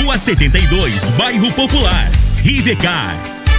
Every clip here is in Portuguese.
Rua 72, Bairro Popular. Rivecar.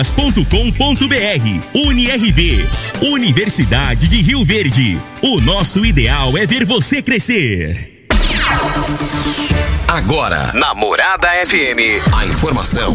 parquedasesmeraldas.com.br. UniRV. Universidade de Rio Verde. O nosso ideal é ver você crescer. Agora, Namorada FM, a informação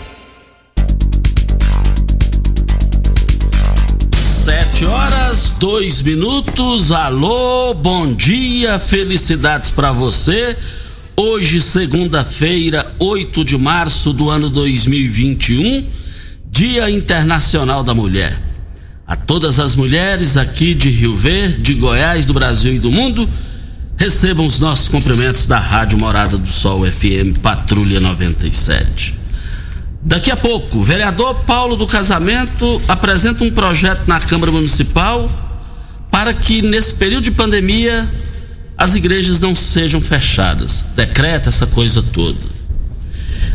Sete horas, dois minutos. Alô, bom dia, felicidades para você. Hoje, segunda-feira, 8 de março do ano 2021, Dia Internacional da Mulher. A todas as mulheres aqui de Rio Verde, de Goiás, do Brasil e do mundo, recebam os nossos cumprimentos da Rádio Morada do Sol FM Patrulha 97. Daqui a pouco, vereador Paulo do Casamento apresenta um projeto na Câmara Municipal para que nesse período de pandemia as igrejas não sejam fechadas. Decreta essa coisa toda.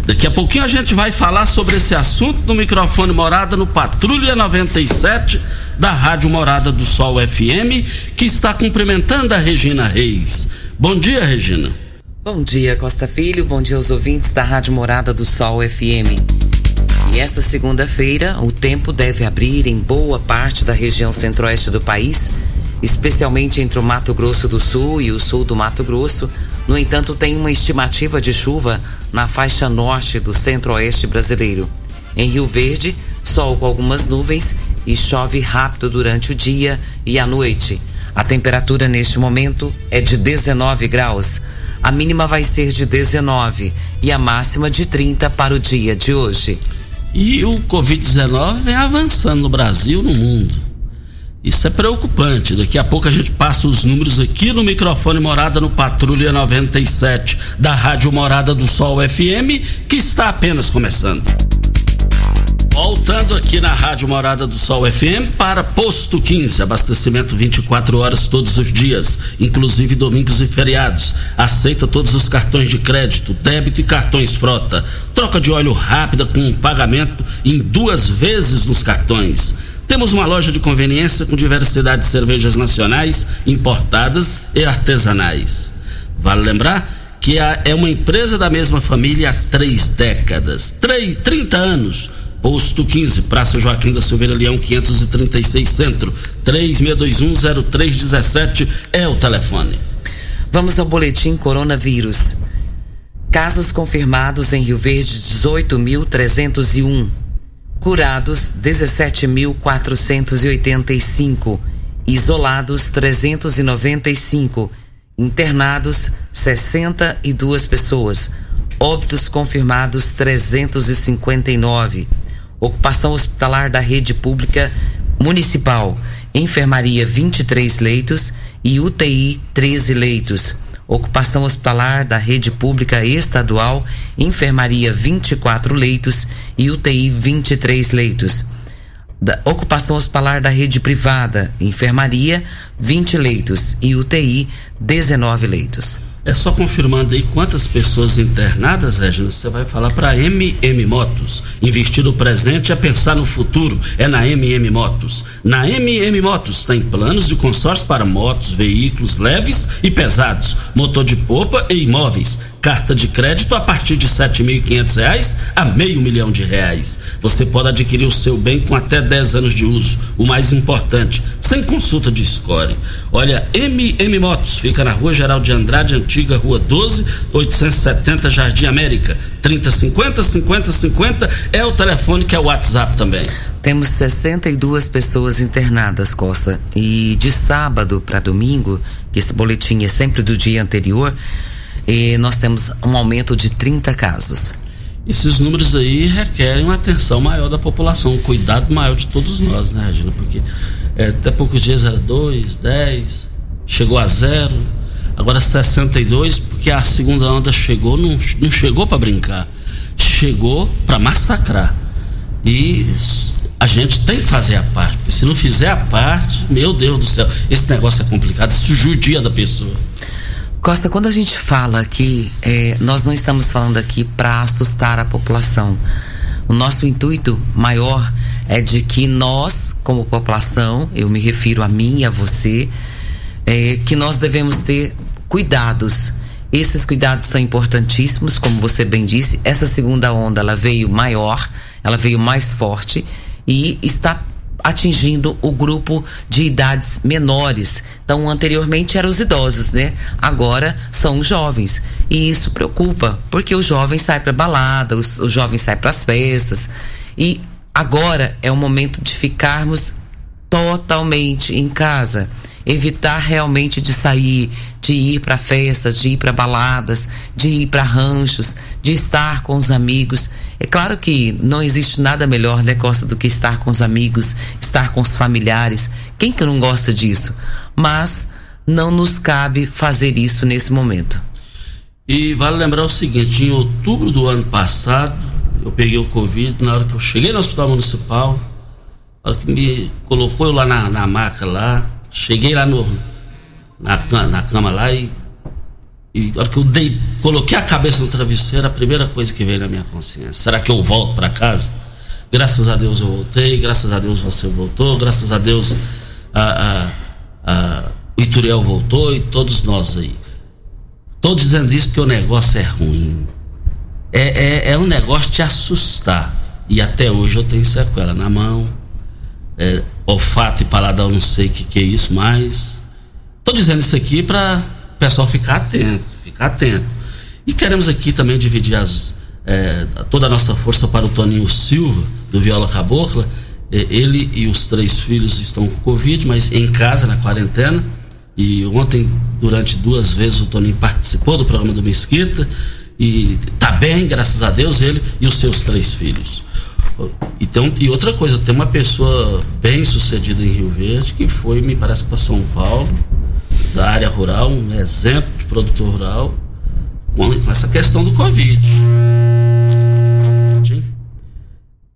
Daqui a pouquinho a gente vai falar sobre esse assunto no microfone Morada no Patrulha 97 da Rádio Morada do Sol FM, que está cumprimentando a Regina Reis. Bom dia, Regina. Bom dia, Costa Filho. Bom dia aos ouvintes da Rádio Morada do Sol FM. E esta segunda-feira, o tempo deve abrir em boa parte da região centro-oeste do país, especialmente entre o Mato Grosso do Sul e o sul do Mato Grosso. No entanto, tem uma estimativa de chuva na faixa norte do centro-oeste brasileiro. Em Rio Verde, sol com algumas nuvens e chove rápido durante o dia e a noite. A temperatura neste momento é de 19 graus. A mínima vai ser de 19 e a máxima de 30 para o dia de hoje. E o Covid-19 vem avançando no Brasil, no mundo. Isso é preocupante. Daqui a pouco a gente passa os números aqui no microfone Morada no Patrulha 97 da Rádio Morada do Sol FM, que está apenas começando. Voltando aqui na Rádio Morada do Sol FM para Posto 15, abastecimento 24 horas todos os dias, inclusive domingos e feriados. Aceita todos os cartões de crédito, débito e cartões frota. Troca de óleo rápida com pagamento em duas vezes nos cartões. Temos uma loja de conveniência com diversidade de cervejas nacionais, importadas e artesanais. Vale lembrar que é uma empresa da mesma família há três décadas, três, 30 anos Posto 15, Praça Joaquim da Silveira Leão, 536 Centro. 36210317 é o telefone. Vamos ao boletim coronavírus. Casos confirmados em Rio Verde 18.301. Curados 17.485. Isolados 395. Internados 62 pessoas. Óbitos confirmados 359 Ocupação hospitalar da rede pública municipal. Enfermaria 23 leitos e UTI 13 leitos. Ocupação hospitalar da rede pública estadual, enfermaria 24 leitos e UTI 23 leitos. Da ocupação hospitalar da rede privada, enfermaria 20 leitos e UTI 19 leitos. É só confirmando aí quantas pessoas internadas, Regina, você vai falar para MM Motos. Investir no presente é pensar no futuro, é na MM Motos. Na MM Motos tem planos de consórcio para motos, veículos leves e pesados, motor de popa e imóveis carta de crédito a partir de R$ 7.500 a meio milhão de reais. Você pode adquirir o seu bem com até 10 anos de uso, o mais importante, sem consulta de score. Olha, MM Motos fica na Rua Geral de Andrade, antiga Rua 12, 870 Jardim América. 3050 5050 é o telefone que é o WhatsApp também. Temos 62 pessoas internadas, Costa. E de sábado para domingo, que esse boletim é sempre do dia anterior, e nós temos um aumento de 30 casos. Esses números aí requerem uma atenção maior da população, um cuidado maior de todos nós, né, Regina? Porque é, até poucos dias era 2, 10, chegou a zero, agora 62, porque a segunda onda chegou, não, não chegou para brincar, chegou para massacrar. E a gente tem que fazer a parte, porque se não fizer a parte, meu Deus do céu, esse negócio é complicado, isso judia da pessoa. Costa, quando a gente fala que é, nós não estamos falando aqui para assustar a população. O nosso intuito maior é de que nós, como população, eu me refiro a mim e a você, é, que nós devemos ter cuidados. Esses cuidados são importantíssimos, como você bem disse. Essa segunda onda ela veio maior, ela veio mais forte e está atingindo o grupo de idades menores. Então, anteriormente eram os idosos, né? Agora são os jovens. E isso preocupa, porque os jovens saem para balada, os, jovens saem para as festas. E agora é o momento de ficarmos totalmente em casa evitar realmente de sair, de ir para festas, de ir para baladas, de ir para ranchos, de estar com os amigos. É claro que não existe nada melhor, né, Costa, do que estar com os amigos, estar com os familiares. Quem que não gosta disso? Mas não nos cabe fazer isso nesse momento. E vale lembrar o seguinte, em outubro do ano passado, eu peguei o Covid, na hora que eu cheguei no hospital municipal, na hora que me colocou eu lá na, na maca lá, Cheguei lá no, na, na cama lá e, e a hora que eu dei, coloquei a cabeça no travesseiro, a primeira coisa que veio na minha consciência, será que eu volto para casa? Graças a Deus eu voltei, graças a Deus você voltou, graças a Deus a, a, a, o Ituriel voltou e todos nós aí. Tô dizendo isso porque o negócio é ruim. É, é, é um negócio de assustar. E até hoje eu tenho sequela na mão, é, olfato e paladar, não sei o que, que é isso, mas estou dizendo isso aqui para o pessoal ficar atento, ficar atento. E queremos aqui também dividir as, é, toda a nossa força para o Toninho Silva, do Viola Cabocla. É, ele e os três filhos estão com Covid, mas em casa, na quarentena. E ontem, durante duas vezes, o Toninho participou do programa do Mesquita. E está bem, graças a Deus, ele e os seus três filhos. Então, e outra coisa, tem uma pessoa bem sucedida em Rio Verde que foi, me parece, para São Paulo, da área rural, um exemplo de produtor rural, com, essa questão do Covid.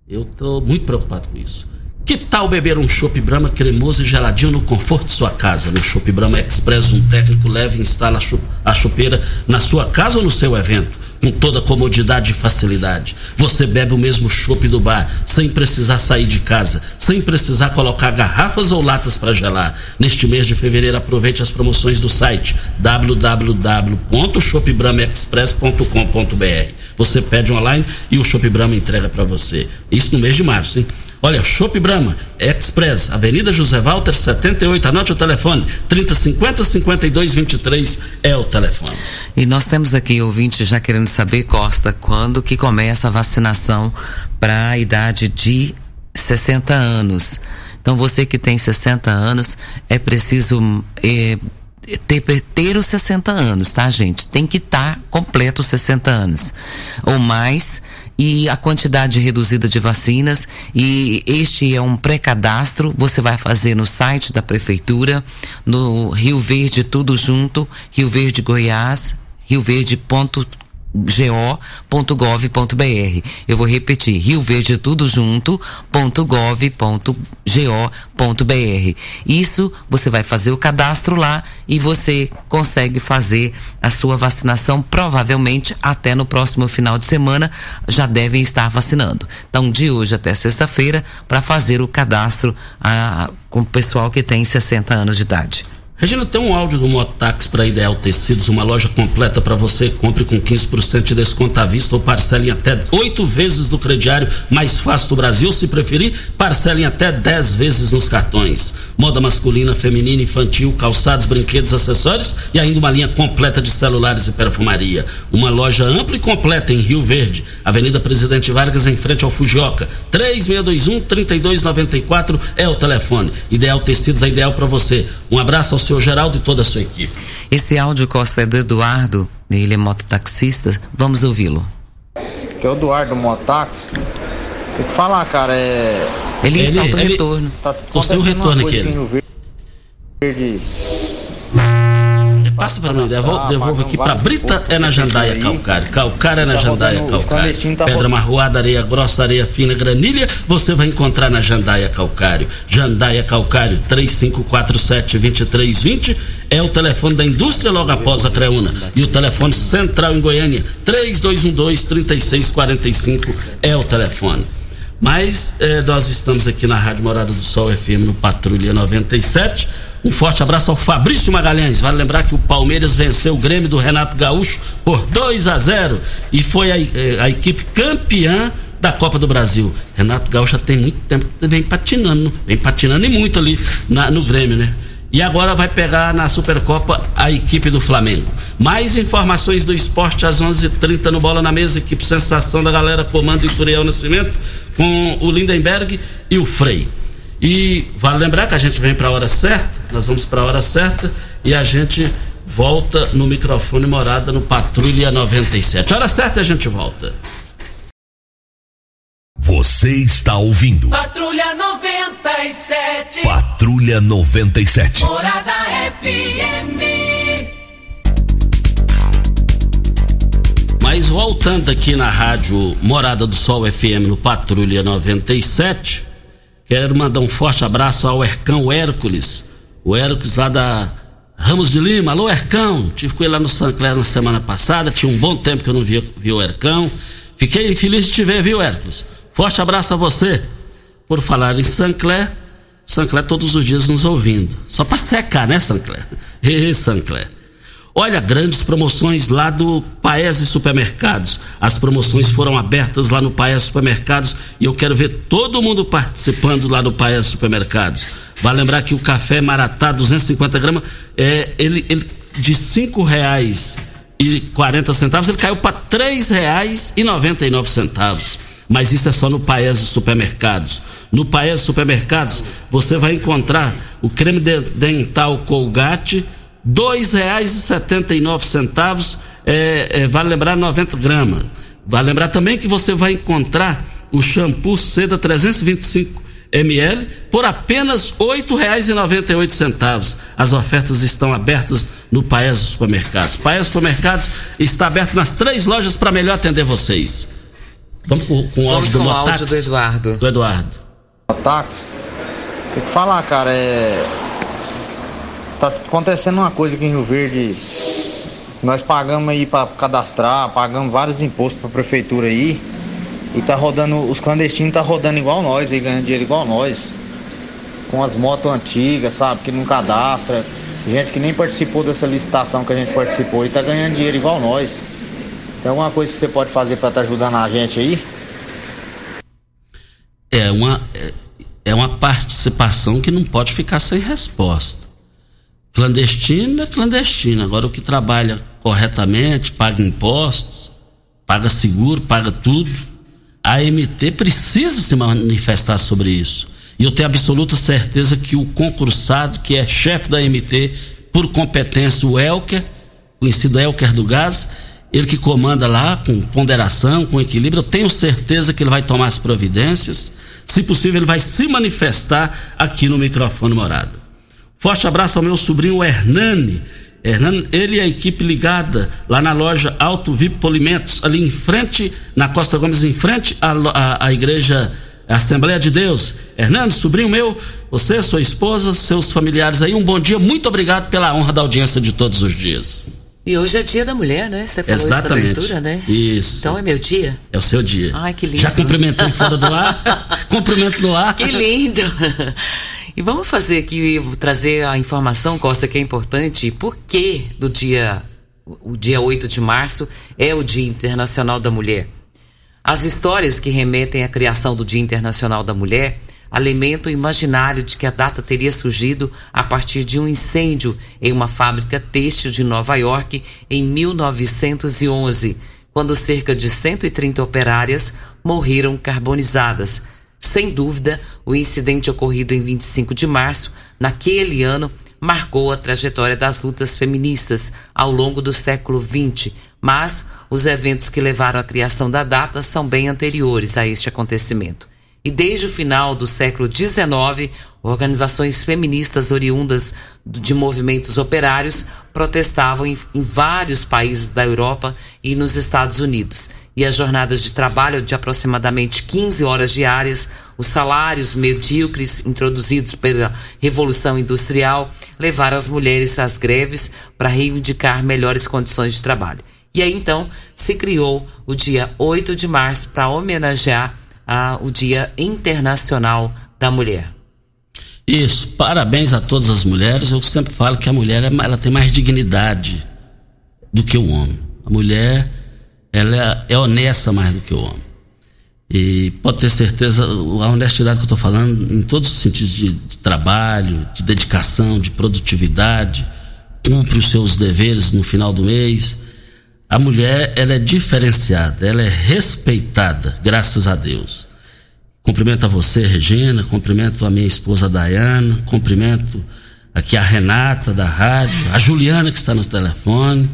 Eu estou muito preocupado com isso. Que tal beber um Chopp Brahma cremoso e geladinho no conforto de sua casa? No Chopp Brahma Express, um técnico leve e instala a chopeira na sua casa ou no seu evento com toda comodidade e facilidade. Você bebe o mesmo chopp do bar, sem precisar sair de casa, sem precisar colocar garrafas ou latas para gelar. Neste mês de fevereiro, aproveite as promoções do site www.shopbramaexpress.com.br. Você pede online e o Shop Brahma entrega para você. Isso no mês de março, hein? Olha, Shop Brahma, Express, Avenida José Walter, 78. Anote o telefone: 3050 5223 é o telefone. E nós temos aqui ouvinte já querendo saber, Costa, quando que começa a vacinação para a idade de 60 anos. Então, você que tem 60 anos, é preciso. Eh, ter, ter os 60 anos, tá, gente? Tem que estar tá completo os 60 anos ou mais e a quantidade reduzida de vacinas. E este é um pré-cadastro, você vai fazer no site da prefeitura, no Rio Verde tudo junto, Rio Verde Goiás, Rio Verde ponto go.gov.br. Eu vou repetir, Rio Verde tudo. Isso você vai fazer o cadastro lá e você consegue fazer a sua vacinação provavelmente até no próximo final de semana já devem estar vacinando. Então, de hoje até sexta-feira para fazer o cadastro a, com o pessoal que tem 60 anos de idade. Regina, tem um áudio do Mototáxi para Ideal Tecidos, uma loja completa para você. Compre com 15% de desconto à vista ou parcele em até oito vezes do crediário mais fácil do Brasil. Se preferir, parcele em até 10 vezes nos cartões. Moda masculina, feminina, infantil, calçados, brinquedos, acessórios e ainda uma linha completa de celulares e perfumaria. Uma loja ampla e completa em Rio Verde, Avenida Presidente Vargas, em frente ao Fujioka. 3621-3294 é o telefone. Ideal Tecidos é ideal para você. Um abraço ao senhor Geraldo e toda a sua equipe. Esse áudio Costa é do Eduardo, ele é mototaxista. Vamos ouvi-lo. Que é o Eduardo Mototáxi. Tem que falar, cara, é. Ele, ele salta o retorno. Tá o seu retorno aqui. Verde Passa para mim, devolve aqui para Brita é na Jandaia Calcário. Calcário é na tá Jandaia Calcário. Tá Pedra marroada, areia grossa, areia fina, granilha, você vai encontrar na Jandaia Calcário. Jandaia Calcário 3547-2320 é o telefone da indústria logo após a Creuna. E o telefone central em Goiânia 3212-3645 é o telefone. Mas eh, nós estamos aqui na Rádio Morada do Sol FM no Patrulha 97 um forte abraço ao Fabrício Magalhães. Vale lembrar que o Palmeiras venceu o Grêmio do Renato Gaúcho por 2 a 0 e foi a, eh, a equipe campeã da Copa do Brasil. Renato Gaúcho já tem muito tempo que vem patinando, vem patinando e muito ali na, no Grêmio, né? E agora vai pegar na Supercopa a equipe do Flamengo. Mais informações do esporte às 11:30 h 30 no Bola na Mesa, equipe Sensação da galera, comando Ituriel Nascimento, com o Lindenberg e o Frei. E vale lembrar que a gente vem para a hora certa, nós vamos para a hora certa e a gente volta no microfone morada no Patrulha 97. Hora certa a gente volta. Você está ouvindo. Patrulha 97. Patrulha 97. Morada FM. Mas voltando aqui na rádio Morada do Sol FM no Patrulha 97, Quero mandar um forte abraço ao Ercão Hércules. O Hércules lá da Ramos de Lima. Alô, Ercão. Tive com ele lá no Sancler na semana passada. Tinha um bom tempo que eu não vi, vi o Ercão. Fiquei feliz de te ver, viu, Hércules? Forte abraço a você. Por falar em Sancler, Sancler todos os dias nos ouvindo. Só para secar, né, Sancler? Ê, Sancler. Olha, grandes promoções lá do Paese Supermercados. As promoções foram abertas lá no Paese Supermercados e eu quero ver todo mundo participando lá no Paese Supermercados. Vale lembrar que o café Maratá 250 gramas é ele, ele de cinco reais e quarenta centavos ele caiu para três reais e noventa e nove centavos. Mas isso é só no Paese Supermercados. No Paese Supermercados você vai encontrar o creme dental Colgate nove centavos, é, é, vale lembrar 90 gramas. Vale lembrar também que você vai encontrar o shampoo seda 325 ml por apenas oito reais e noventa e oito centavos. As ofertas estão abertas no Paes Supermercados. Paes Supermercados está aberto nas três lojas para melhor atender vocês. Vamos com, com o áudio do com áudio do Eduardo. Do Eduardo. Motax, tem que falar, cara, é tá acontecendo uma coisa aqui em Rio Verde. Nós pagamos aí para cadastrar, pagamos vários impostos para a prefeitura aí. E tá rodando, os clandestinos tá rodando igual nós aí, ganhando dinheiro igual nós. Com as motos antigas, sabe, que não cadastra. Gente que nem participou dessa licitação que a gente participou e tá ganhando dinheiro igual nós. Tem alguma coisa que você pode fazer para estar tá ajudando a gente aí? É uma, é, é uma participação que não pode ficar sem resposta. Clandestino é clandestino. Agora, o que trabalha corretamente, paga impostos, paga seguro, paga tudo. A AMT precisa se manifestar sobre isso. E eu tenho absoluta certeza que o concursado, que é chefe da AMT, por competência, o Elker, conhecido Elker do Gás, ele que comanda lá com ponderação, com equilíbrio, eu tenho certeza que ele vai tomar as providências. Se possível, ele vai se manifestar aqui no microfone morada. Forte abraço ao meu sobrinho Hernani. Hernando, ele e a equipe ligada lá na loja Alto VIP Polimentos, ali em frente, na Costa Gomes, em frente à, à, à igreja Assembleia de Deus. Hernando, sobrinho meu, você, sua esposa, seus familiares aí, um bom dia. Muito obrigado pela honra da audiência de todos os dias. E hoje é dia da mulher, né? Você falou Exatamente. isso abertura, né? Isso. Então é meu dia? É o seu dia. Ai, que lindo. Já cumprimentou fora do ar? Cumprimento no ar. Que lindo. E vamos fazer aqui, trazer a informação, Costa, que é importante. Por que do dia, o dia 8 de março é o Dia Internacional da Mulher? As histórias que remetem à criação do Dia Internacional da Mulher alimentam o imaginário de que a data teria surgido a partir de um incêndio em uma fábrica têxtil de Nova York em 1911, quando cerca de 130 operárias morreram carbonizadas sem dúvida, o incidente ocorrido em 25 de março, naquele ano, marcou a trajetória das lutas feministas ao longo do século XX, mas os eventos que levaram à criação da data são bem anteriores a este acontecimento. E desde o final do século XIX, organizações feministas oriundas de movimentos operários protestavam em, em vários países da Europa e nos Estados Unidos e as jornadas de trabalho de aproximadamente 15 horas diárias, os salários medíocres introduzidos pela Revolução Industrial levaram as mulheres às greves para reivindicar melhores condições de trabalho. E aí então se criou o dia 8 de março para homenagear a, o Dia Internacional da Mulher. Isso, parabéns a todas as mulheres. Eu sempre falo que a mulher ela tem mais dignidade do que o homem. A mulher ela é, é honesta mais do que o homem. E pode ter certeza, a honestidade que eu estou falando, em todos os sentidos de, de, trabalho, de dedicação, de produtividade, cumpre os seus deveres no final do mês. A mulher, ela é diferenciada, ela é respeitada, graças a Deus. Cumprimento a você, Regina, cumprimento a minha esposa Dayana, cumprimento aqui a Renata da rádio, a Juliana que está no telefone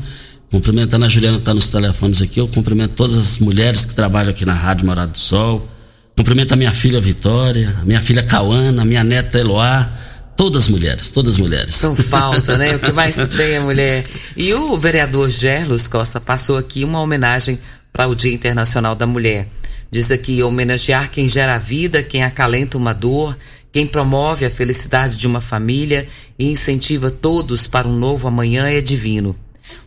Cumprimentando a Juliana que está nos telefones aqui, eu cumprimento todas as mulheres que trabalham aqui na Rádio Morado do Sol. Cumprimento a minha filha Vitória, a minha filha Cauana, a minha neta Eloá, todas as mulheres, todas as mulheres. São falta, né? O que mais tem é mulher. E o vereador Gerlos Costa passou aqui uma homenagem para o Dia Internacional da Mulher. Diz aqui homenagear quem gera a vida, quem acalenta uma dor, quem promove a felicidade de uma família e incentiva todos para um novo amanhã é divino.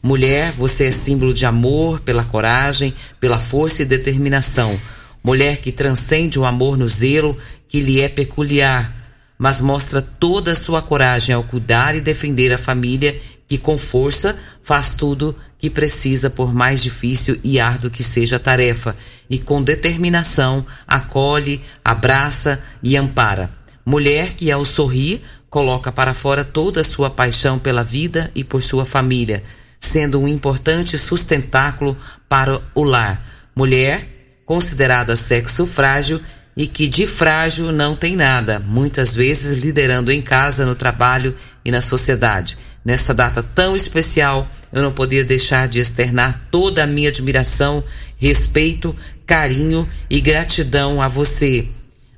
Mulher, você é símbolo de amor, pela coragem, pela força e determinação. Mulher que transcende o amor no zelo que lhe é peculiar, mas mostra toda a sua coragem ao cuidar e defender a família que com força faz tudo que precisa por mais difícil e árduo que seja a tarefa, e com determinação acolhe, abraça e ampara. Mulher que ao sorrir coloca para fora toda a sua paixão pela vida e por sua família sendo um importante sustentáculo para o lar. Mulher, considerada sexo frágil e que de frágil não tem nada, muitas vezes liderando em casa, no trabalho e na sociedade. Nesta data tão especial, eu não podia deixar de externar toda a minha admiração, respeito, carinho e gratidão a você,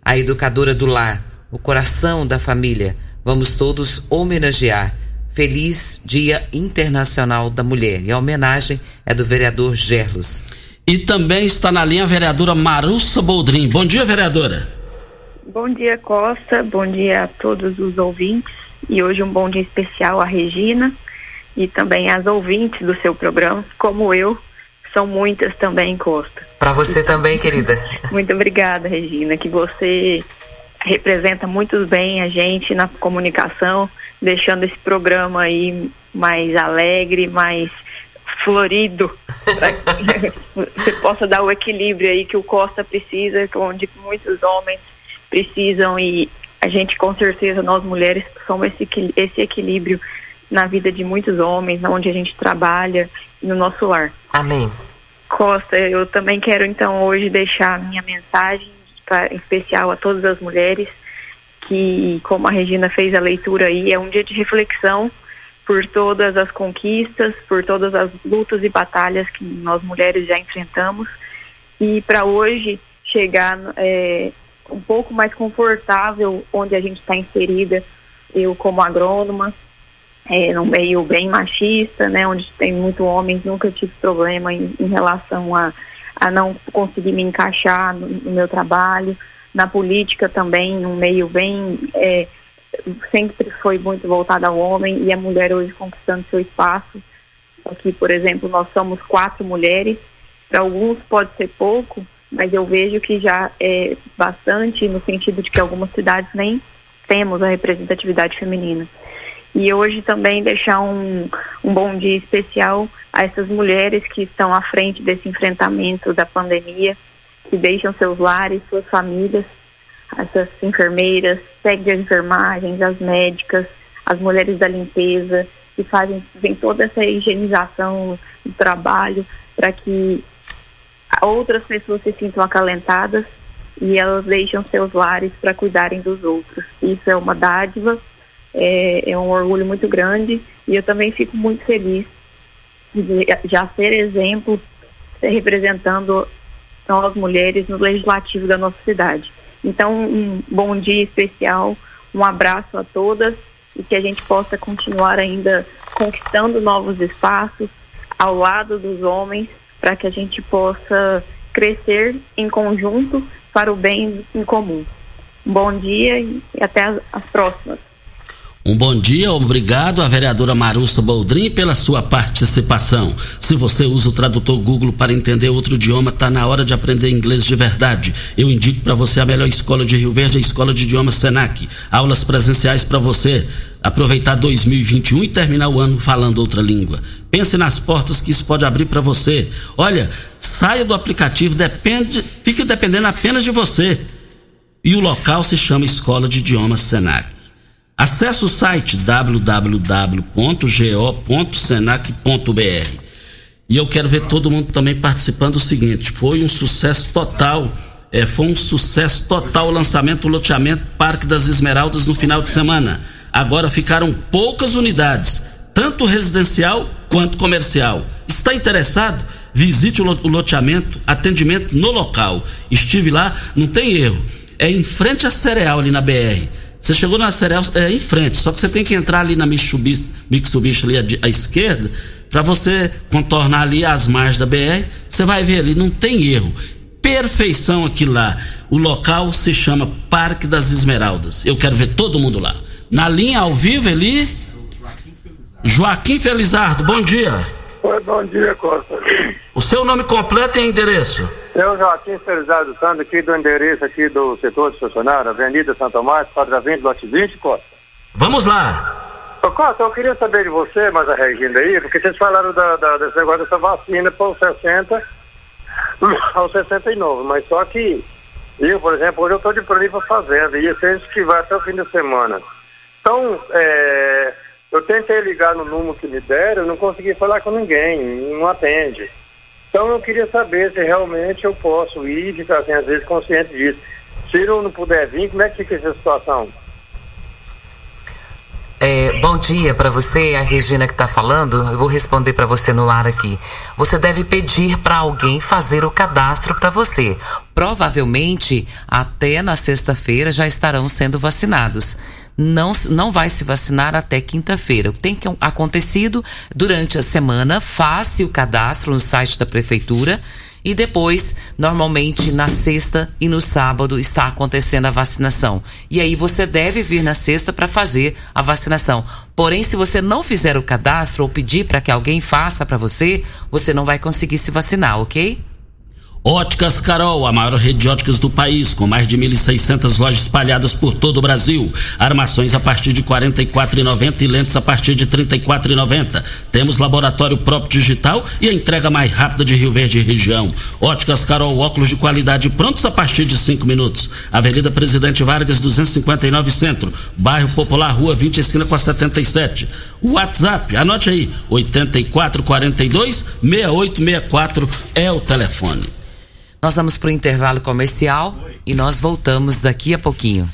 a educadora do lar, o coração da família. Vamos todos homenagear Feliz Dia Internacional da Mulher. E a homenagem é do vereador Gerlos. E também está na linha a vereadora Marussa Boldrin. Bom dia, vereadora. Bom dia, Costa. Bom dia a todos os ouvintes. E hoje um bom dia especial à Regina e também às ouvintes do seu programa, como eu. São muitas também, Costa. Para você então, também, querida. Muito obrigada, Regina, que você representa muito bem a gente na comunicação deixando esse programa aí mais alegre, mais florido, para que você possa dar o equilíbrio aí que o Costa precisa, onde muitos homens precisam e a gente com certeza, nós mulheres, somos esse, esse equilíbrio na vida de muitos homens, onde a gente trabalha no nosso lar. Amém. Costa, eu também quero então hoje deixar a minha mensagem pra, em especial a todas as mulheres que, como a Regina fez a leitura aí, é um dia de reflexão por todas as conquistas, por todas as lutas e batalhas que nós mulheres já enfrentamos e para hoje chegar é, um pouco mais confortável onde a gente está inserida, eu como agrônoma, é, num meio bem machista, né, onde tem muito homens, nunca tive problema em, em relação a, a não conseguir me encaixar no, no, meu trabalho. Na política também, num meio bem. É, sempre foi muito voltada ao homem e a mulher hoje conquistando seu espaço. Aqui, por exemplo, nós somos quatro mulheres. Para alguns pode ser pouco, mas eu vejo que já é bastante, no sentido de que algumas cidades nem temos a representatividade feminina. E hoje também deixar um, um bom dia especial a essas mulheres que estão à frente desse enfrentamento da pandemia, que deixam seus lares, suas famílias, essas enfermeiras, técnicas de enfermagem, as médicas, as mulheres da limpeza, que fazem vem toda essa higienização do trabalho para que outras pessoas se sintam acalentadas e elas deixam seus lares para cuidarem dos outros. Isso é uma dádiva é, é um orgulho muito grande e eu também fico muito feliz de já ser exemplo representando nós mulheres no legislativo da nossa cidade. Então, um bom dia especial, um abraço a todas e que a gente possa continuar ainda conquistando novos espaços ao lado dos homens para que a gente possa crescer em conjunto para o bem em comum. Um bom dia e até as próximas. Um bom dia, obrigado à vereadora Marusta Boldrin pela sua participação. Se você usa o tradutor Google para entender outro idioma, está na hora de aprender inglês de verdade. Eu indico para você a melhor escola de Rio Verde, a Escola de Idiomas Senac. Aulas presenciais para você aproveitar 2021 e terminar o ano falando outra língua. Pense nas portas que isso pode abrir para você. Olha, saia do aplicativo, depende, fique dependendo apenas de você. E o local se chama Escola de Idiomas Senac. Acesse o site www.go.senac.br. E eu quero ver todo mundo também participando do seguinte: foi um sucesso total. É, foi um sucesso total o lançamento do loteamento Parque das Esmeraldas no final de semana. Agora ficaram poucas unidades, tanto residencial quanto comercial. Está interessado? Visite o loteamento, atendimento no local. Estive lá, não tem erro. É em frente à Cereal ali na BR você chegou na Cereal é, em frente, só que você tem que entrar ali na Mitsubishi, Mitsubishi ali à, à esquerda, para você contornar ali as margens da BR, você vai ver ali, não tem erro. Perfeição aqui lá. O local se chama Parque das Esmeraldas. Eu quero ver todo mundo lá. Na linha ao vivo ali, Joaquim Felizardo, bom dia. Oi, bom dia, Costa. O seu nome completo e endereço? Eu, Joaquim Felizardo Santos, aqui do endereço aqui do setor de funcionário, Avenida Santa Tomás, quadra 20, lote 20, Costa. Vamos lá. Ô, Costa, eu queria saber de você, mas a Regina aí, porque vocês falaram da, da, desse negócio dessa vacina para os 60 aos 69, mas só que eu, por exemplo, hoje eu estou de para fazenda e esse que vai até o fim da semana. Então, é, eu tentei ligar no número que me deram, não consegui falar com ninguém, não atende. Então eu queria saber se realmente eu posso ir ficar assim, às vezes consciente disso. Se eu não puder vir, como é que fica essa situação? É, bom dia para você, a Regina que está falando. Eu vou responder para você no ar aqui. Você deve pedir para alguém fazer o cadastro para você. Provavelmente até na sexta-feira já estarão sendo vacinados não, não vai se vacinar até quinta-feira. O que tem acontecido durante a semana, faça o cadastro no site da prefeitura e depois, normalmente na sexta e no sábado está acontecendo a vacinação. E aí você deve vir na sexta para fazer a vacinação. Porém, se você não fizer o cadastro ou pedir para que alguém faça para você, você não vai conseguir se vacinar, ok? Óticas Carol, a maior rede de óticas do país, com mais de 1.600 lojas espalhadas por todo o Brasil. Armações a partir de R$ 44,90 e lentes a partir de R$ 34,90. Temos laboratório próprio digital e a entrega mais rápida de Rio Verde e região. Óticas Carol, óculos de qualidade prontos a partir de 5 minutos. Avenida Presidente Vargas, 259 Centro. Bairro Popular, Rua 20, esquina com a 77. WhatsApp, anote aí, 8442 6864 é o telefone. Nós vamos para o intervalo comercial e nós voltamos daqui a pouquinho.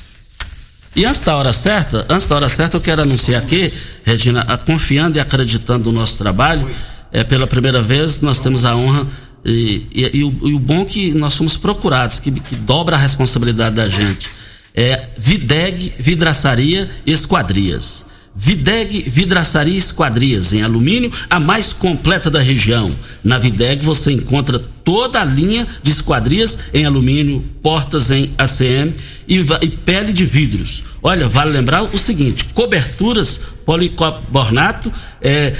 E antes da hora certa, antes da hora certa, eu quero anunciar aqui, Regina, confiando e acreditando no nosso trabalho, é pela primeira vez nós temos a honra e, e, e, o, e o, bom que nós somos procurados, que, que, dobra a responsabilidade da gente. É Videg Vidraçaria Esquadrias. Videg Vidraçaria Esquadrias em alumínio, a mais completa da região. Na Videg você encontra toda a linha de esquadrias em alumínio, portas em ACM e, e pele de vidros. Olha, vale lembrar o seguinte: coberturas policarbonato, é,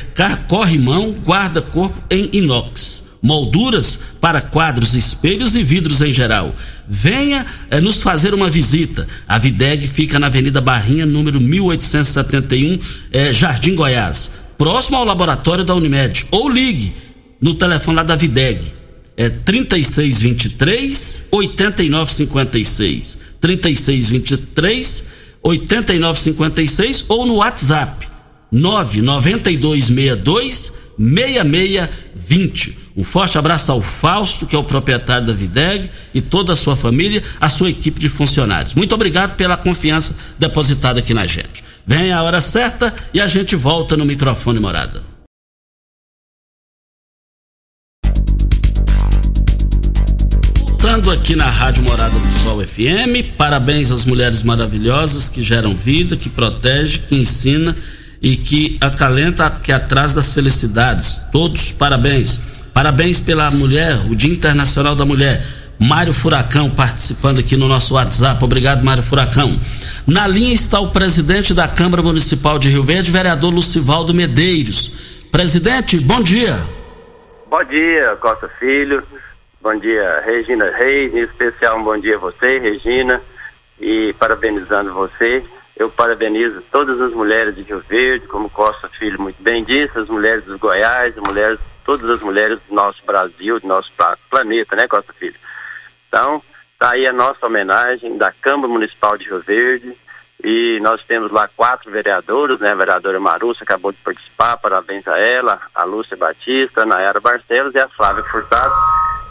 corrimão, guarda-corpo em inox molduras para quadros, espelhos e vidros em geral. Venha é, nos fazer uma visita. A Videg fica na Avenida Barrinha, número 1871, é, Jardim Goiás, próximo ao laboratório da Unimed. Ou ligue no telefone lá da Videg. É 3623 8956. 3623 8956 ou no WhatsApp 99262 6620. Um forte abraço ao Fausto, que é o proprietário da Videg, e toda a sua família, a sua equipe de funcionários. Muito obrigado pela confiança depositada aqui na gente. Vem a hora certa e a gente volta no microfone morada. Voltando aqui na Rádio Morada do Sol FM, parabéns às mulheres maravilhosas que geram vida, que protege, que ensina e que acalenta que atrás das felicidades. Todos parabéns. Parabéns pela mulher, o Dia Internacional da Mulher. Mário Furacão participando aqui no nosso WhatsApp. Obrigado, Mário Furacão. Na linha está o presidente da Câmara Municipal de Rio Verde, vereador Lucivaldo Medeiros. Presidente, bom dia. Bom dia, Costa Filho. Bom dia, Regina Reis. Em especial, um bom dia a você, Regina. E parabenizando você eu parabenizo todas as mulheres de Rio Verde, como Costa Filho muito bem disse, as mulheres dos Goiás, as mulheres, todas as mulheres do nosso Brasil, do nosso planeta, né, Costa Filho? Então, tá aí a nossa homenagem da Câmara Municipal de Rio Verde. E nós temos lá quatro vereadoras, né? A vereadora Marussa acabou de participar, parabéns a ela, a Lúcia Batista, a Nayara Barcelos e a Flávia Furtado.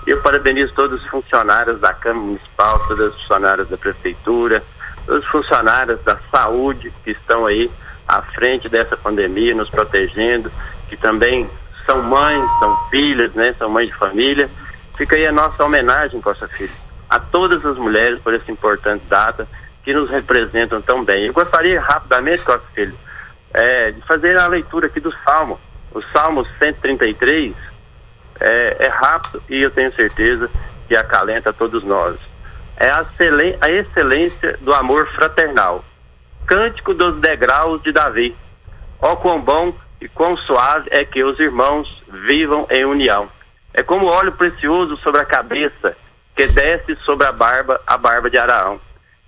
Eu parabenizo todos os funcionários da Câmara Municipal, todas as funcionárias da Prefeitura, os funcionários da saúde que estão aí à frente dessa pandemia, nos protegendo, que também são mães, são filhas, né? São mães de família. Fica aí a nossa homenagem, Costa Filho, a todas as mulheres por essa importante data que nos representam tão bem. Eu gostaria rapidamente, Costa Filho, é, de fazer a leitura aqui do Salmo. O Salmo 133 é, é rápido e eu tenho certeza que acalenta todos nós é a, a excelência do amor fraternal. Cântico dos degraus de Davi. Ó quão bom e quão suave é que os irmãos vivam em união. É como óleo precioso sobre a cabeça, que desce sobre a barba, a barba de Araão,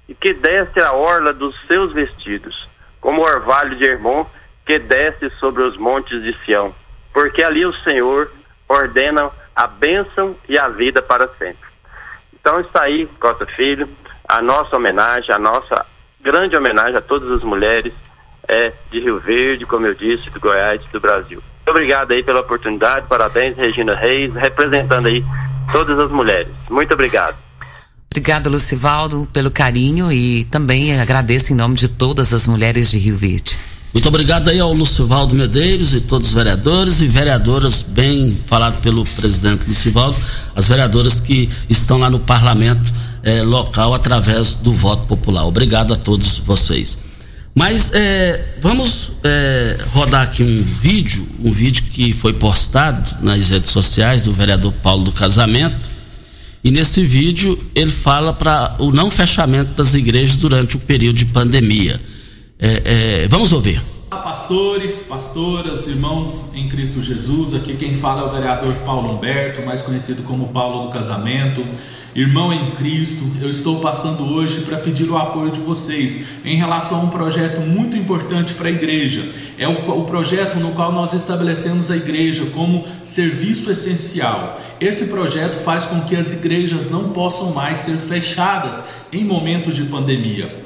e que desce a orla dos seus vestidos, como o orvalho de Hermon, que desce sobre os montes de Sião, porque ali o Senhor ordena a bênção e a vida para sempre. Então está aí, Costa Filho, a nossa homenagem, a nossa grande homenagem a todas as mulheres é, de Rio Verde, como eu disse, do Goiás e do Brasil. Muito obrigado aí pela oportunidade, parabéns Regina Reis, representando aí todas as mulheres. Muito obrigado. Obrigado, Lucivaldo, pelo carinho e também agradeço em nome de todas as mulheres de Rio Verde. Muito obrigado aí ao Lucivaldo Medeiros e todos os vereadores e vereadoras, bem falado pelo presidente Lucivaldo, as vereadoras que estão lá no parlamento eh, local através do voto popular. Obrigado a todos vocês. Mas eh, vamos eh, rodar aqui um vídeo, um vídeo que foi postado nas redes sociais do vereador Paulo do Casamento. E nesse vídeo ele fala para o não fechamento das igrejas durante o período de pandemia. É, é, vamos ouvir. Pastores, pastoras, irmãos em Cristo Jesus. Aqui quem fala é o vereador Paulo Humberto, mais conhecido como Paulo do Casamento. Irmão em Cristo, eu estou passando hoje para pedir o apoio de vocês em relação a um projeto muito importante para a igreja. É o, o, projeto no qual nós estabelecemos a igreja como serviço essencial. Esse projeto faz com que as igrejas não possam mais ser fechadas em momentos de pandemia.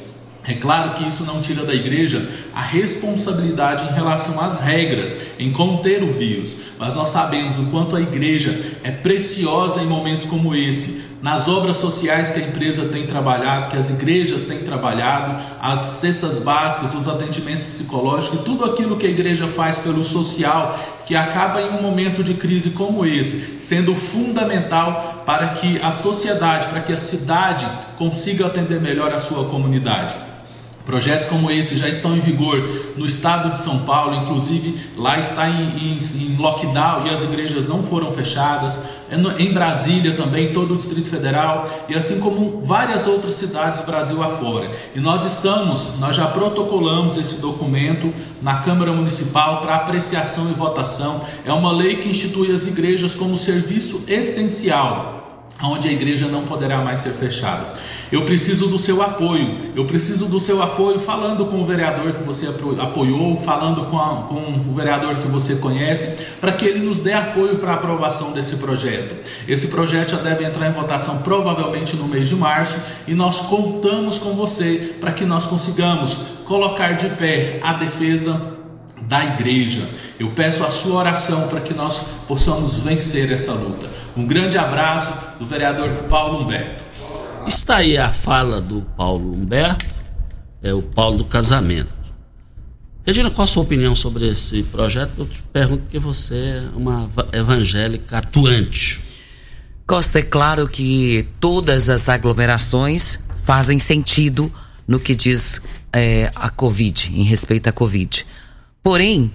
É claro que isso não tira da igreja a responsabilidade em relação às regras, em conter o vírus, mas nós sabemos o quanto a igreja é preciosa em momentos como esse, nas obras sociais que a empresa tem trabalhado, que as igrejas têm trabalhado, as cestas básicas, os atendimentos psicológicos, tudo aquilo que a igreja faz pelo social, que acaba em um momento de crise como esse, sendo fundamental para que a sociedade, para que a cidade consiga atender melhor a sua comunidade. Projetos como esse já estão em vigor no estado de São Paulo, inclusive lá está em, em, em lockdown e as igrejas não foram fechadas. Em Brasília também, todo o Distrito Federal e assim como várias outras cidades Brasil afora. E nós estamos, nós já protocolamos esse documento na Câmara Municipal para apreciação e votação. É uma lei que institui as igrejas como serviço essencial onde a igreja não poderá mais ser fechada. Eu preciso do seu apoio, eu preciso do seu apoio falando com o vereador que você apoiou, falando com, a, com o vereador que você conhece, para que ele nos dê apoio para a aprovação desse projeto. Esse projeto já deve entrar em votação provavelmente no mês de março e nós contamos com você para que nós consigamos colocar de pé a defesa da igreja. Eu peço a sua oração para que nós possamos vencer essa luta. Um grande abraço do vereador Paulo Humberto. Está aí a fala do Paulo Humberto, é o Paulo do casamento. Regina, qual a sua opinião sobre esse projeto? Eu te pergunto que você é uma evangélica atuante. Costa, é claro que todas as aglomerações fazem sentido no que diz é, a Covid, em respeito à Covid. Porém,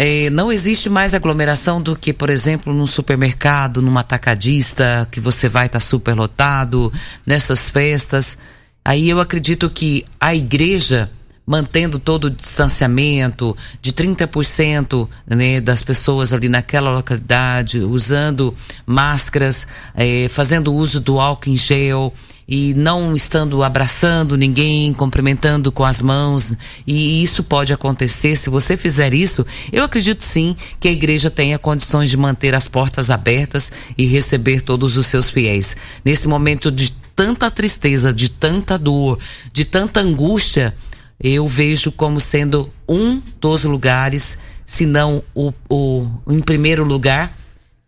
é, não existe mais aglomeração do que, por exemplo, num supermercado, numa atacadista, que você vai estar tá super lotado, nessas festas. Aí eu acredito que a igreja, mantendo todo o distanciamento de 30% né, das pessoas ali naquela localidade, usando máscaras, é, fazendo uso do álcool em gel, e não estando abraçando ninguém, cumprimentando com as mãos, e isso pode acontecer. Se você fizer isso, eu acredito sim que a igreja tenha condições de manter as portas abertas e receber todos os seus fiéis. Nesse momento de tanta tristeza, de tanta dor, de tanta angústia, eu vejo como sendo um dos lugares, se não o, o em primeiro lugar,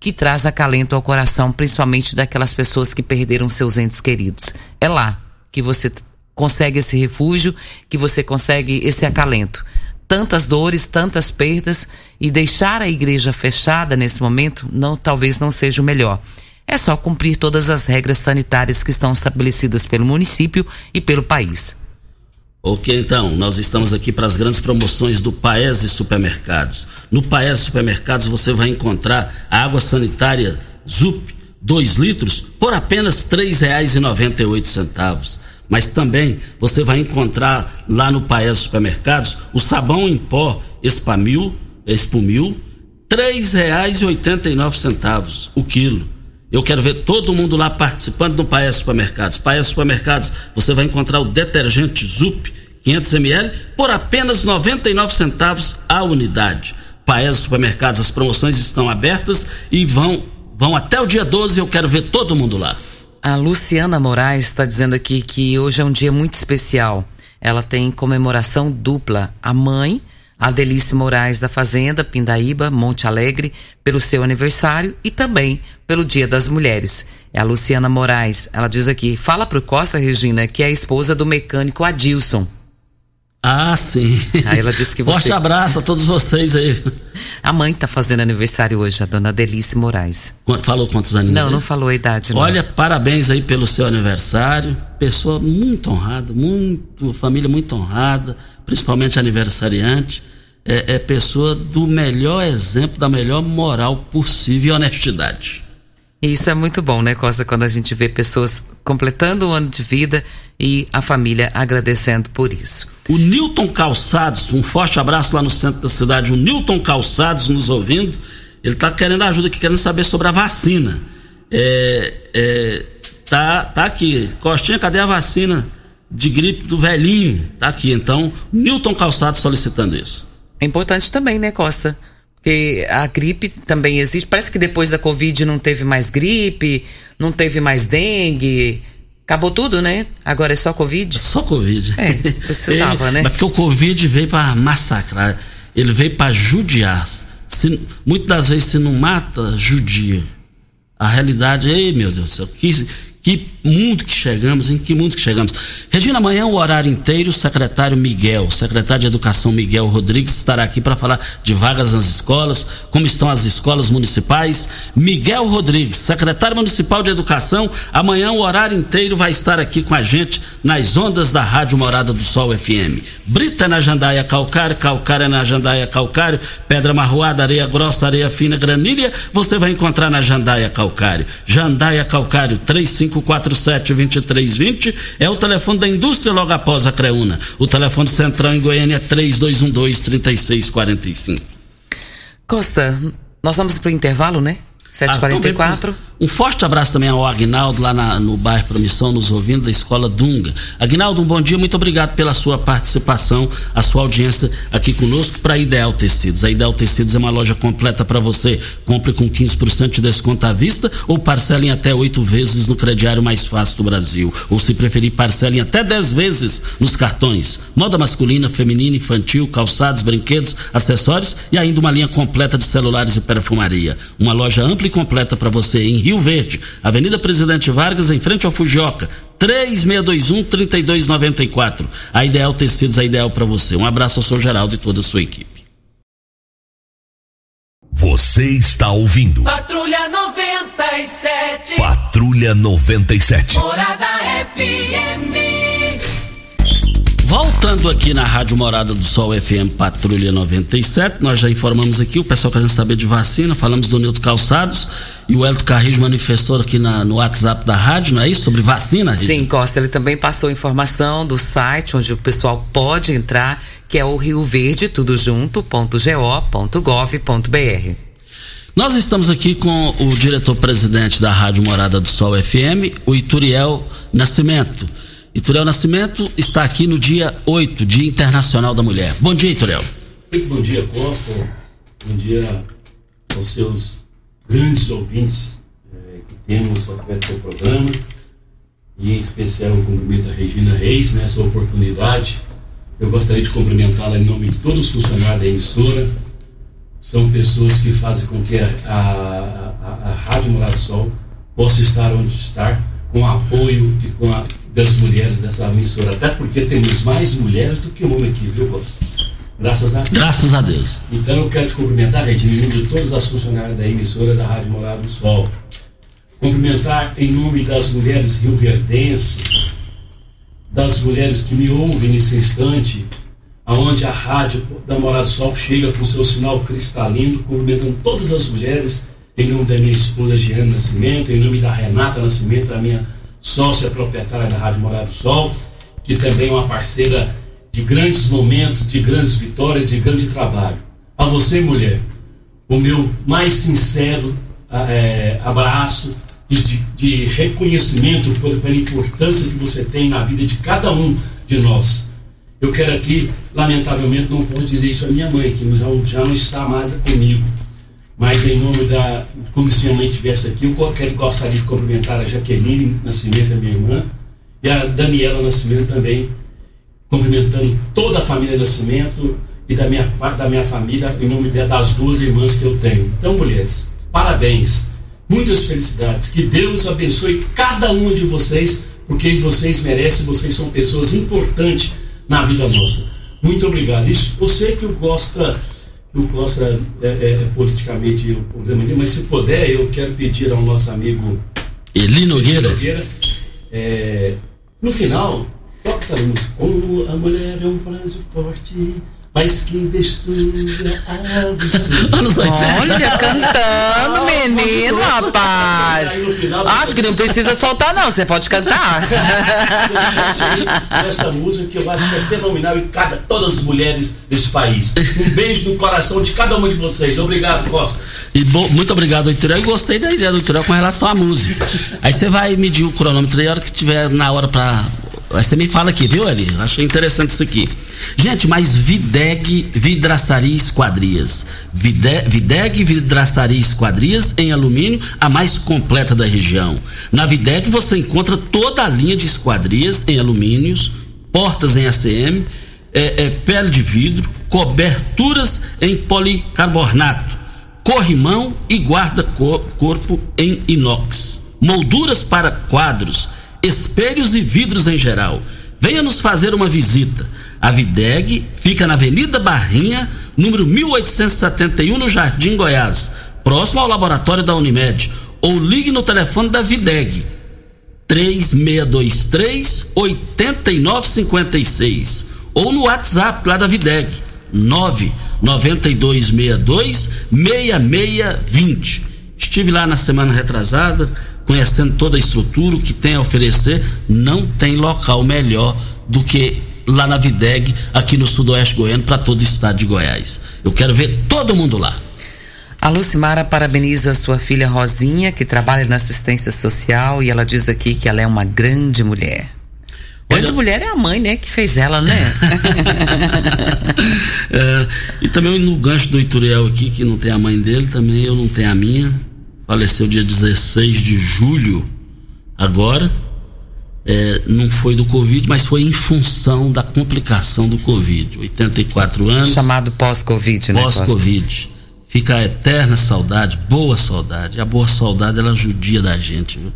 que traz acalento ao coração, principalmente daquelas pessoas que perderam seus entes queridos. É lá que você consegue esse refúgio, que você consegue esse acalento. Tantas dores, tantas perdas e deixar a igreja fechada nesse momento não talvez não seja o melhor. É só cumprir todas as regras sanitárias que estão estabelecidas pelo município e pelo país. Ok, então, nós estamos aqui para as grandes promoções do Paese Supermercados. No Paese Supermercados você vai encontrar água sanitária ZUP 2 litros por apenas R$ 3,98. Mas também você vai encontrar lá no Paese Supermercados o sabão em pó Espamil, Espumil, R$ 3,89 o quilo. Eu quero ver todo mundo lá participando do Paes Supermercados. Paes Supermercados, você vai encontrar o detergente Zup 500 ml por apenas 99 centavos a unidade. Paes Supermercados, as promoções estão abertas e vão vão até o dia 12. Eu quero ver todo mundo lá. A Luciana Moraes está dizendo aqui que hoje é um dia muito especial. Ela tem comemoração dupla. A mãe a Delice Moraes da Fazenda, Pindaíba, Monte Alegre, pelo seu aniversário e também pelo Dia das Mulheres. É a Luciana Moraes. Ela diz aqui: fala pro Costa Regina que é a esposa do mecânico Adilson. Ah, sim. Aí ela disse que você. Forte abraço a todos vocês aí. A mãe tá fazendo aniversário hoje, a dona Delice Moraes. Falou quantos anos? Não, aí? não falou a idade. Não. Olha, parabéns aí pelo seu aniversário. Pessoa muito honrada, muito, família muito honrada, principalmente aniversariante é, é pessoa do melhor exemplo, da melhor moral possível e honestidade. Isso é muito bom, né, Costa, quando a gente vê pessoas completando o ano de vida e a família agradecendo por isso. O Newton Calçados, um forte abraço lá no centro da cidade. O Newton Calçados nos ouvindo, ele está querendo ajuda aqui, querendo saber sobre a vacina. É, é, tá, tá aqui, Costinha, cadê a vacina de gripe do velhinho? Tá aqui, então, Newton Calçados solicitando isso. É importante também, né, Costa? Porque a gripe também existe. Parece que depois da Covid não teve mais gripe, não teve mais dengue. Acabou tudo, né? Agora é só Covid? Só Covid. É, precisava, é, né? Mas porque o Covid veio para massacrar. Ele veio para judiar. Se, muitas das vezes se não mata, judia. A realidade, ei meu Deus do céu, que, Que mundo que chegamos, em que mundo que chegamos. Regina, amanhã o horário inteiro, o secretário Miguel, o secretário de Educação Miguel Rodrigues estará aqui para falar de vagas nas escolas, como estão as escolas municipais. Miguel Rodrigues, secretário municipal de Educação, amanhã o horário inteiro vai estar aqui com a gente nas ondas da Rádio Morada do Sol FM. Brita na Jandaia Calcário, Calcário na Jandaia Calcário, Pedra Marroada, Areia Grossa, Areia Fina, Granilha, você vai encontrar na Jandaia Calcário. Jandaia Calcário 35 3547-2320 é o telefone da indústria logo após a Creuna. O telefone central em Goiânia é 3212-3645. Costa, nós vamos para o intervalo, né? 7h44. Ah, um forte abraço também ao Agnaldo, lá na, no bairro Promissão, nos ouvindo, da Escola Dunga. Agnaldo, um bom dia, muito obrigado pela sua participação, a sua audiência aqui conosco para Ideal Tecidos. A Ideal Tecidos é uma loja completa para você. Compre com 15% de desconto à vista ou parcele em até oito vezes no crediário mais fácil do Brasil. Ou, se preferir, parcele em até dez vezes nos cartões. Moda masculina, feminina, infantil, calçados, brinquedos, acessórios e ainda uma linha completa de celulares e perfumaria. Uma loja ampla e completa para você em Rio Rio Verde, Avenida Presidente Vargas, em frente ao Fujioka. 3621-3294. A Ideal Tecidos, a ideal para você. Um abraço ao seu Geraldo e toda a sua equipe. Você está ouvindo. Patrulha 97. Patrulha 97. Morada FM. Voltando aqui na Rádio Morada do Sol FM Patrulha 97, nós já informamos aqui, o pessoal querendo saber de vacina, falamos do Nilton Calçados e o Elton Carrijo manifestou aqui na, no WhatsApp da rádio, não é isso? Sobre vacina, Rita? Sim, Costa, ele também passou informação do site onde o pessoal pode entrar, que é o Rio Verde, tudo junto, ponto go, gov, br. Nós estamos aqui com o diretor-presidente da Rádio Morada do Sol FM, o Ituriel Nascimento. Ituriel Nascimento está aqui no dia 8, Dia Internacional da Mulher. Bom dia, Ituriel. Muito bom dia, Costa. Bom dia aos seus grandes ouvintes é, que temos através do seu programa. E em especial eu cumprimento a Regina Reis nessa oportunidade. Eu gostaria de cumprimentá-la em nome de todos os funcionários da emissora. São pessoas que fazem com que a, a, a, a Rádio Morado Sol possa estar onde está, com apoio e com a das mulheres dessa emissora, até porque temos mais mulheres do que homens aqui, viu, Bob? Graças a Deus. Graças a Deus. Então eu quero te cumprimentar, Regina, em nome de todas as funcionárias da emissora da Rádio Morada do Sol. Cumprimentar em nome das mulheres rioverdenses, das mulheres que me ouvem nesse instante, aonde a rádio da Morada do Sol chega com seu sinal cristalino, cumprimentando todas as mulheres, em nome da minha esposa Giana Nascimento, em nome da Renata Nascimento, da minha sócia proprietária da Rádio Morada do Sol, que também é uma parceira de grandes momentos, de grandes vitórias, de grande trabalho. A você, mulher, o meu mais sincero é, abraço de, de, de reconhecimento pela importância que você tem na vida de cada um de nós. Eu quero aqui, lamentavelmente, não posso dizer isso à minha mãe, que já, já não está mais comigo mas em nome da, como se minha mãe estivesse aqui, eu quero, gostaria de cumprimentar a Jaqueline Nascimento, a minha irmã, e a Daniela Nascimento também, cumprimentando toda a família Nascimento e da minha parte da minha família, em nome das duas irmãs que eu tenho. Então, mulheres, parabéns, muitas felicidades, que Deus abençoe cada um de vocês, porque vocês merecem, vocês são pessoas importantes na vida nossa. Muito obrigado. Isso, você que gosta o Costa é, é, é, politicamente o programa dele, mas se puder, eu quero pedir ao nosso amigo Eli Nogueira, Nogueira é, no final, toca a música. Como a mulher é um prazo forte mas que mistura Anos 80. Olha, cantando, menino, rapaz. Acho que não precisa soltar, não. Você pode cantar. Essa música que eu acho que é fenomenal e cada todas as mulheres desse país. Um beijo no coração de cada uma de vocês. Obrigado, Costa. E bo, muito obrigado, Iturel. Eu gostei da ideia do Iturel com relação à música. Aí você vai medir o cronômetro e a hora que tiver na hora pra. Você me fala aqui, viu, Eli? Achei interessante isso aqui. Gente, mas Videg Vidraçaria Esquadrias. Vide, Videg Vidraçaria Esquadrias em alumínio, a mais completa da região. Na Videg você encontra toda a linha de esquadrias em alumínios, portas em ACM, é, é, pele de vidro, coberturas em policarbonato, corrimão e guarda-corpo em inox. molduras para quadros, espelhos e vidros em geral. Venha nos fazer uma visita. A Videg fica na Avenida Barrinha, número 1871, no Jardim Goiás, próximo ao laboratório da Unimed. Ou ligue no telefone da Videg, 3623 8956. Ou no WhatsApp lá da Videg, 99262 6620. Estive lá na semana retrasada, conhecendo toda a estrutura, o que tem a oferecer. Não tem local melhor do que lá na Videg, aqui no Sudoeste Goiano, para todo o estado de Goiás. Eu quero ver todo mundo lá. A Lucimara parabeniza sua filha Rosinha, que trabalha na assistência social, e ela diz aqui que ela é uma grande mulher. Grande Olha- mulher é a mãe, né, que fez ela, né? É, e também no gancho do Ituriel aqui, que não tem a mãe dele, também eu não tenho a minha. Faleceu dia 16 de julho, agora. É, não foi do Covid, mas foi em função da complicação do Covid. 84 anos. Chamado pós-Covid, né? Pós-Covid. Fica a eterna saudade, boa saudade. A boa saudade, ela judia da gente, viu?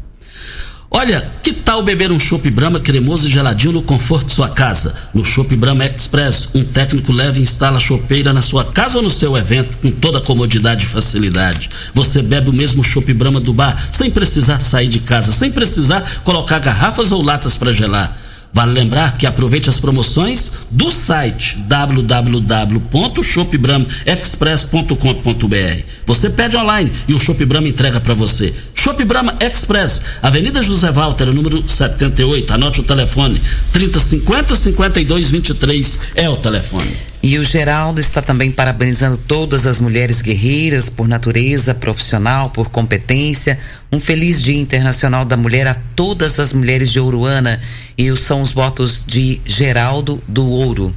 Olha, que tal beber um chopp Brahma cremoso e geladinho no conforto de sua casa? No Chopp Brahma Express, um técnico leva e instala a chopeira na sua casa ou no seu evento com toda a comodidade e facilidade. Você bebe o mesmo chopp Brahma do bar sem precisar sair de casa, sem precisar colocar garrafas ou latas para gelar. Vale lembrar que aproveite as promoções do site www.shopbramaexpress.com.br. Você pede online e o Shop Brahma entrega para você. Shop Brahma Express, Avenida José Walter, número 78. Anote o telefone: 3050 5223 é o telefone. E o Geraldo está também parabenizando todas as mulheres guerreiras por natureza, profissional, por competência. Um feliz Dia Internacional da Mulher a todas as mulheres de Ouruana. E são os votos de Geraldo do Ouro.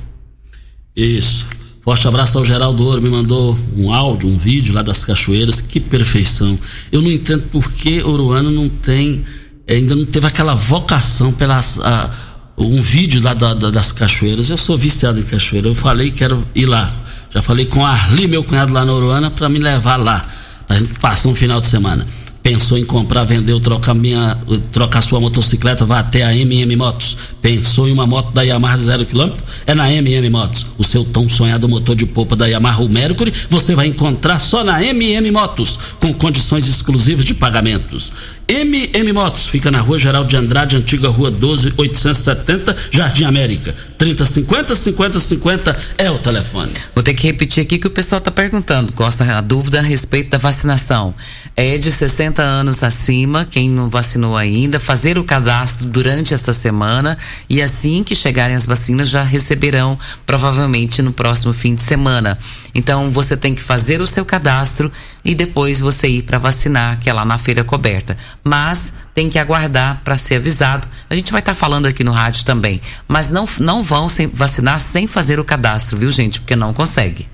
Isso. Forte abraço ao Geraldo Ouro, me mandou um áudio, um vídeo lá das cachoeiras, que perfeição. Eu não entendo por que Oruano não tem, eh, ainda não teve aquela vocação pelas. a- um vídeo lá da- da- das cachoeiras. Eu sou viciado em cachoeira. Eu falei que quero ir lá. Já falei com a Arli, meu cunhado lá na Oruana, para me levar lá. Pra gente passar um final de semana. Pensou em comprar, vender ou trocar minha, trocar sua motocicleta, vá até a MM Motos. Pensou em uma moto da Yamaha zero quilômetro? É na MM Motos. O seu tão sonhado motor de polpa da Yamaha o Mercury você vai encontrar só na MM Motos, com condições exclusivas de pagamentos. MM Motos fica na Rua Geral de Andrade, antiga Rua 12, 870, Jardim América. 3050 5050 é o telefone. Vou ter que repetir aqui que o pessoal está perguntando. Gosta a dúvida a respeito da vacinação. É de 60 anos acima, quem não vacinou ainda, fazer o cadastro durante essa semana e assim que chegarem as vacinas já receberão, provavelmente no próximo fim de semana. Então você tem que fazer o seu cadastro e depois você ir para vacinar, que é lá na feira coberta. Mas tem que aguardar para ser avisado. A gente vai estar falando aqui no rádio também. Mas não, não vão sem, vacinar sem fazer o cadastro, viu, gente? Porque não consegue.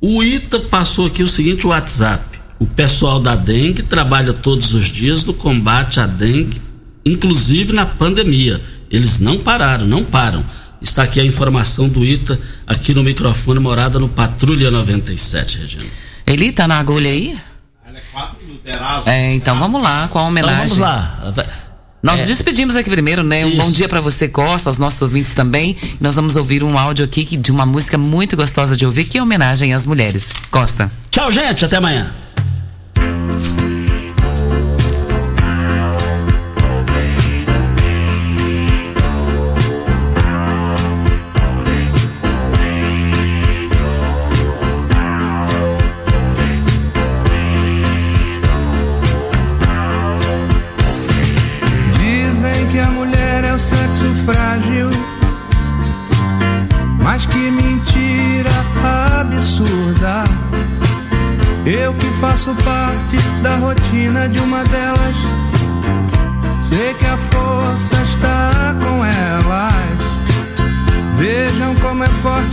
O ITA passou aqui o seguinte WhatsApp. O pessoal da dengue trabalha todos os dias no combate à dengue, inclusive na pandemia. Eles não pararam, não param. Está aqui a informação do ITA, aqui no microfone, morada no Patrulha 97, Regina. Ele tá na agulha aí? É, então vamos lá com a homenagem. Então vamos lá. Nós É. despedimos aqui primeiro, né? Um Isso. bom dia pra você, Costa, aos nossos ouvintes também. Nós vamos ouvir um áudio aqui de uma música muito gostosa de ouvir, que é homenagem às mulheres. Costa. Tchau, gente. Até amanhã. Thank you.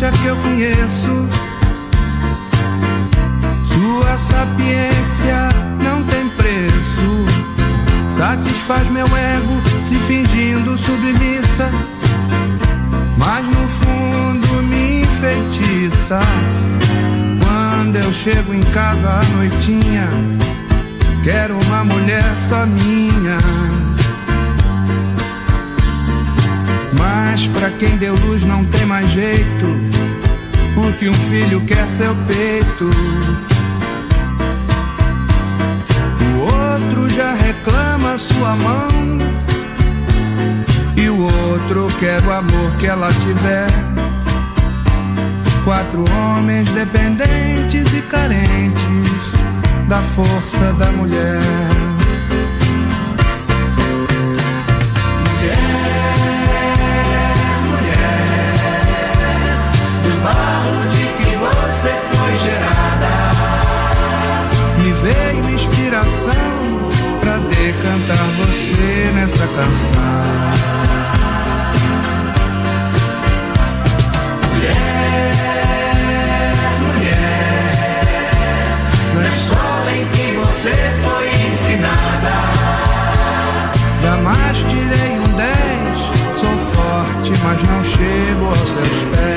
A que eu conheço. Sua sapiência não tem preço. Satisfaz meu ego se fingindo submissa. Mas no fundo me enfeitiça. Quando eu chego em casa à noitinha, Quero uma mulher só minha. Mas pra quem deu luz não tem mais jeito. Porque um filho quer seu peito. O outro já reclama sua mão. E o outro quer o amor que ela tiver. Quatro homens dependentes e carentes da força da. Mulher, veio inspiração pra decantar você nessa canção. você foi ensinada. Jamais tirei um 10, sou forte, mas não chego aos seus pés.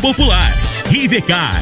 Popular. Rivecar.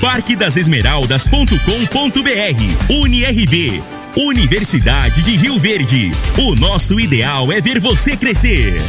parquedasesmeraldas.com.br. UniRV. Universidade de Rio Verde. O nosso ideal é ver você crescer.